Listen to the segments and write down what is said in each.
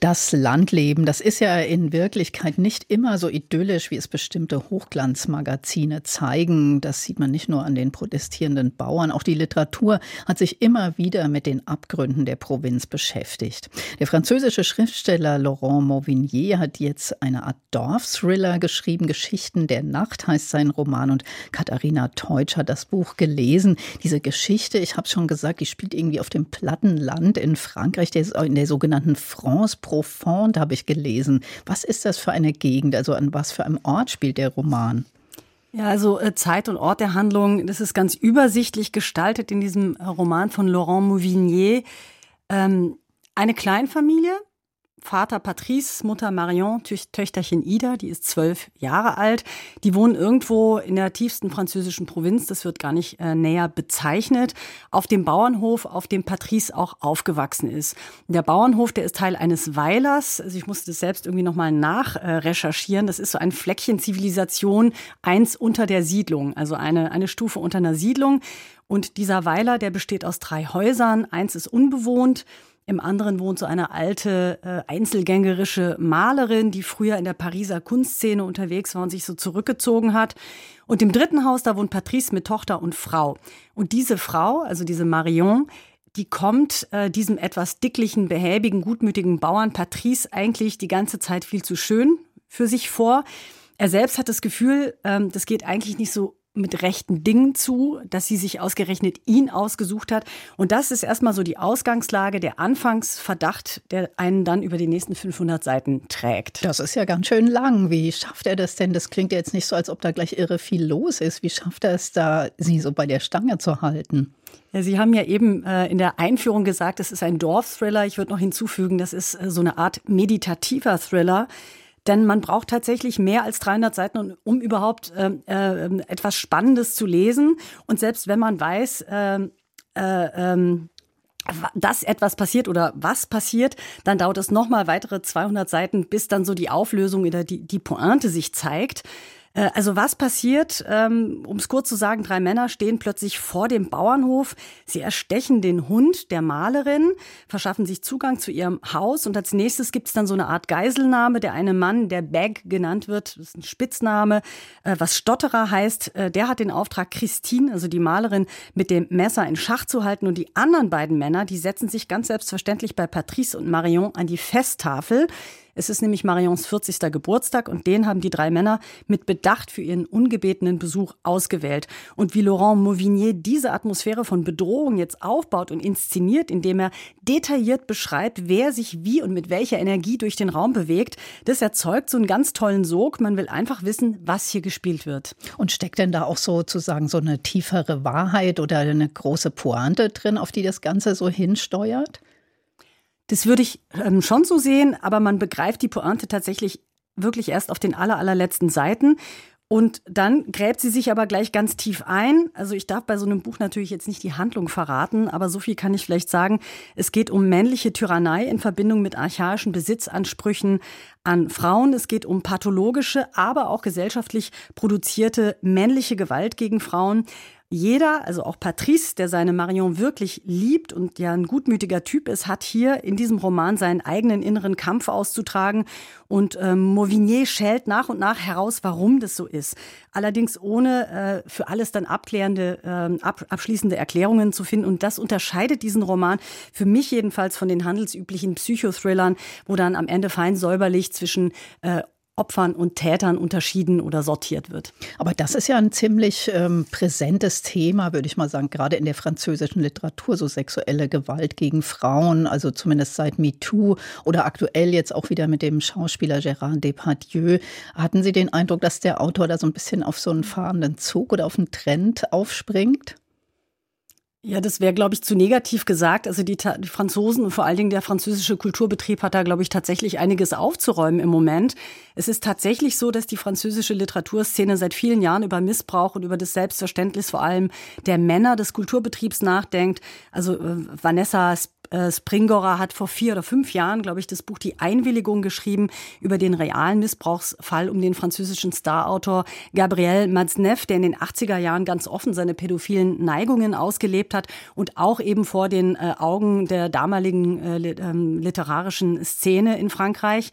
das Landleben, das ist ja in Wirklichkeit nicht immer so idyllisch, wie es bestimmte Hochglanzmagazine zeigen. Das sieht man nicht nur an den protestierenden Bauern. Auch die Literatur hat sich immer wieder mit den Abgründen der Provinz beschäftigt. Der französische Schriftsteller Laurent Mauvignier hat jetzt eine Art Dorfthriller geschrieben. Geschichten der Nacht heißt sein Roman und Katharina Teutsch hat das Buch gelesen. Diese Geschichte, ich habe schon gesagt, die spielt irgendwie auf dem Plattenland in Frankreich, in der sogenannten France Profonde habe ich gelesen. Was ist das für eine Gegend? Also an was für einem Ort spielt der Roman? Ja, also äh, Zeit und Ort der Handlung, das ist ganz übersichtlich gestaltet in diesem äh, Roman von Laurent Mouvignier. Ähm, eine Kleinfamilie, Vater Patrice, Mutter Marion, Töchterchen Ida, die ist zwölf Jahre alt. Die wohnen irgendwo in der tiefsten französischen Provinz, das wird gar nicht äh, näher bezeichnet, auf dem Bauernhof, auf dem Patrice auch aufgewachsen ist. Der Bauernhof, der ist Teil eines Weilers, also ich musste das selbst irgendwie nochmal nachrecherchieren. Äh, das ist so ein Fleckchen Zivilisation, eins unter der Siedlung, also eine, eine Stufe unter einer Siedlung. Und dieser Weiler, der besteht aus drei Häusern. Eins ist unbewohnt, im anderen wohnt so eine alte, äh, einzelgängerische Malerin, die früher in der Pariser Kunstszene unterwegs war und sich so zurückgezogen hat. Und im dritten Haus, da wohnt Patrice mit Tochter und Frau. Und diese Frau, also diese Marion, die kommt äh, diesem etwas dicklichen, behäbigen, gutmütigen Bauern Patrice eigentlich die ganze Zeit viel zu schön für sich vor. Er selbst hat das Gefühl, ähm, das geht eigentlich nicht so mit rechten Dingen zu, dass sie sich ausgerechnet ihn ausgesucht hat. Und das ist erstmal so die Ausgangslage, der Anfangsverdacht, der einen dann über die nächsten 500 Seiten trägt. Das ist ja ganz schön lang. Wie schafft er das denn? Das klingt ja jetzt nicht so, als ob da gleich irre viel los ist. Wie schafft er es da, sie so bei der Stange zu halten? Ja, Sie haben ja eben äh, in der Einführung gesagt, es ist ein Dorfthriller. Ich würde noch hinzufügen, das ist äh, so eine Art meditativer Thriller. Denn man braucht tatsächlich mehr als 300 Seiten, um überhaupt äh, äh, etwas Spannendes zu lesen. Und selbst wenn man weiß, äh, äh, dass etwas passiert oder was passiert, dann dauert es nochmal weitere 200 Seiten, bis dann so die Auflösung oder die, die Pointe sich zeigt. Äh, also was passiert, ähm, um es kurz zu sagen, drei Männer stehen plötzlich vor dem Bauernhof. Sie erstechen den Hund der Malerin, verschaffen sich Zugang zu ihrem Haus und als nächstes gibt es dann so eine Art Geiselnahme. Der eine Mann, der Bag genannt wird, das ist ein Spitzname, äh, was Stotterer heißt, äh, der hat den Auftrag, Christine, also die Malerin, mit dem Messer in Schach zu halten und die anderen beiden Männer, die setzen sich ganz selbstverständlich bei Patrice und Marion an die Festtafel. Es ist nämlich Marions 40. Geburtstag und den haben die drei Männer mit Bedacht für ihren ungebetenen Besuch ausgewählt. Und wie Laurent Mauvignier diese Atmosphäre von Bedrohung jetzt aufbaut und inszeniert, indem er detailliert beschreibt, wer sich wie und mit welcher Energie durch den Raum bewegt, das erzeugt so einen ganz tollen Sog. Man will einfach wissen, was hier gespielt wird. Und steckt denn da auch sozusagen so eine tiefere Wahrheit oder eine große Pointe drin, auf die das Ganze so hinsteuert? Das würde ich ähm, schon so sehen, aber man begreift die Pointe tatsächlich wirklich erst auf den aller, allerletzten Seiten. Und dann gräbt sie sich aber gleich ganz tief ein. Also ich darf bei so einem Buch natürlich jetzt nicht die Handlung verraten, aber so viel kann ich vielleicht sagen. Es geht um männliche Tyrannei in Verbindung mit archaischen Besitzansprüchen an Frauen. Es geht um pathologische, aber auch gesellschaftlich produzierte männliche Gewalt gegen Frauen. Jeder, also auch Patrice, der seine Marion wirklich liebt und ja ein gutmütiger Typ ist, hat hier in diesem Roman seinen eigenen inneren Kampf auszutragen. Und ähm, Mauvignier schält nach und nach heraus, warum das so ist. Allerdings ohne äh, für alles dann abklärende, äh, ab, abschließende Erklärungen zu finden. Und das unterscheidet diesen Roman für mich jedenfalls von den handelsüblichen Psychothrillern, wo dann am Ende fein säuberlich zwischen äh, Opfern und Tätern unterschieden oder sortiert wird. Aber das ist ja ein ziemlich ähm, präsentes Thema, würde ich mal sagen, gerade in der französischen Literatur, so sexuelle Gewalt gegen Frauen, also zumindest seit MeToo oder aktuell jetzt auch wieder mit dem Schauspieler Gérard Depardieu. Hatten Sie den Eindruck, dass der Autor da so ein bisschen auf so einen fahrenden Zug oder auf einen Trend aufspringt? Ja, das wäre, glaube ich, zu negativ gesagt. Also die, die, Franzosen und vor allen Dingen der französische Kulturbetrieb hat da, glaube ich, tatsächlich einiges aufzuräumen im Moment. Es ist tatsächlich so, dass die französische Literaturszene seit vielen Jahren über Missbrauch und über das Selbstverständnis vor allem der Männer des Kulturbetriebs nachdenkt. Also äh, Vanessa äh, Springora hat vor vier oder fünf Jahren, glaube ich, das Buch Die Einwilligung geschrieben über den realen Missbrauchsfall um den französischen Starautor Gabriel Matzneff, der in den 80er Jahren ganz offen seine pädophilen Neigungen ausgelebt hat und auch eben vor den äh, Augen der damaligen äh, ähm, literarischen Szene in Frankreich.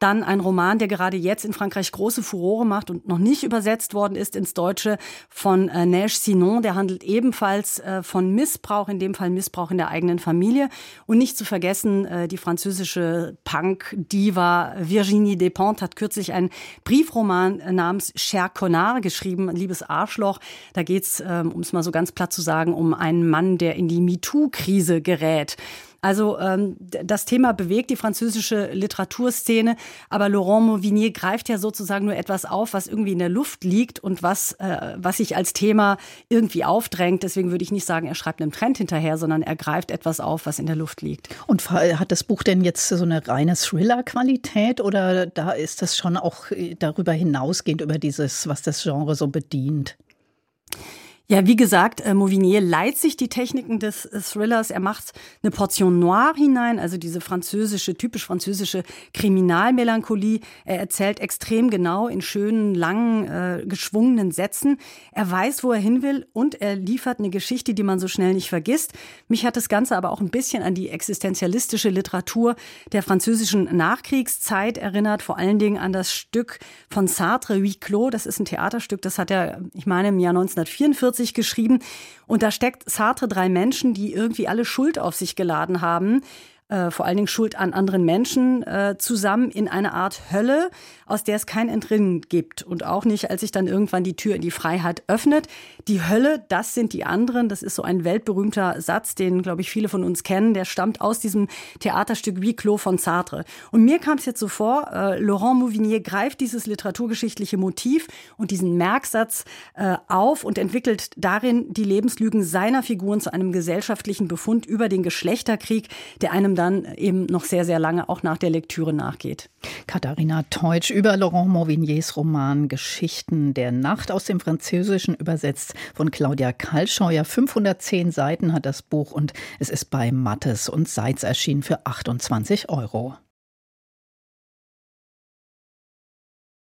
Dann ein Roman, der gerade jetzt in Frankreich große Furore macht und noch nicht übersetzt worden ist ins Deutsche von äh, Neige Sinon. Der handelt ebenfalls äh, von Missbrauch, in dem Fall Missbrauch in der eigenen Familie. Und nicht zu vergessen, äh, die französische Punk-Diva Virginie Despentes hat kürzlich einen Briefroman äh, namens Cher Connard geschrieben, Liebes Arschloch. Da geht's, ähm, um es mal so ganz platt zu sagen, um einen Mann, der in die MeToo-Krise gerät. Also ähm, das Thema bewegt die französische Literaturszene, aber Laurent Mauvignier greift ja sozusagen nur etwas auf, was irgendwie in der Luft liegt und was, äh, was sich als Thema irgendwie aufdrängt. Deswegen würde ich nicht sagen, er schreibt einem Trend hinterher, sondern er greift etwas auf, was in der Luft liegt. Und hat das Buch denn jetzt so eine reine Thriller-Qualität oder da ist das schon auch äh, darüber hinausgehend über dieses, was das Genre so bedient? Ja, wie gesagt, äh, Mauvignier leiht sich die Techniken des äh, Thrillers. Er macht eine Portion Noir hinein, also diese französische, typisch französische Kriminalmelancholie. Er erzählt extrem genau in schönen, langen, äh, geschwungenen Sätzen. Er weiß, wo er hin will und er liefert eine Geschichte, die man so schnell nicht vergisst. Mich hat das Ganze aber auch ein bisschen an die existenzialistische Literatur der französischen Nachkriegszeit erinnert, vor allen Dingen an das Stück von Sartre, Huis Clos. Das ist ein Theaterstück, das hat er, ich meine, im Jahr 1944 1940 geschrieben. Und da steckt Sartre drei Menschen, die irgendwie alle Schuld auf sich geladen haben äh, vor allen Dingen Schuld an anderen Menschen, äh, zusammen in eine Art Hölle, aus der es kein Entrinnen gibt. Und auch nicht, als sich dann irgendwann die Tür in die Freiheit öffnet. Die Hölle, das sind die anderen. Das ist so ein weltberühmter Satz, den, glaube ich, viele von uns kennen. Der stammt aus diesem Theaterstück Huis Clos von Sartre. Und mir kam es jetzt so vor, äh, Laurent Mouvignier greift dieses literaturgeschichtliche Motiv und diesen Merksatz äh, auf und entwickelt darin die Lebenslügen seiner Figuren zu einem gesellschaftlichen Befund über den Geschlechterkrieg, der einem dann eben noch sehr, sehr lange auch nach der Lektüre nachgeht. Katharina Teutsch über Laurent Mauvigniers Roman Geschichten der Nacht aus dem Französischen übersetzt von Claudia Kalscheuer. 510 Seiten hat das Buch und es ist bei Mattes und Seitz erschienen für 28 Euro.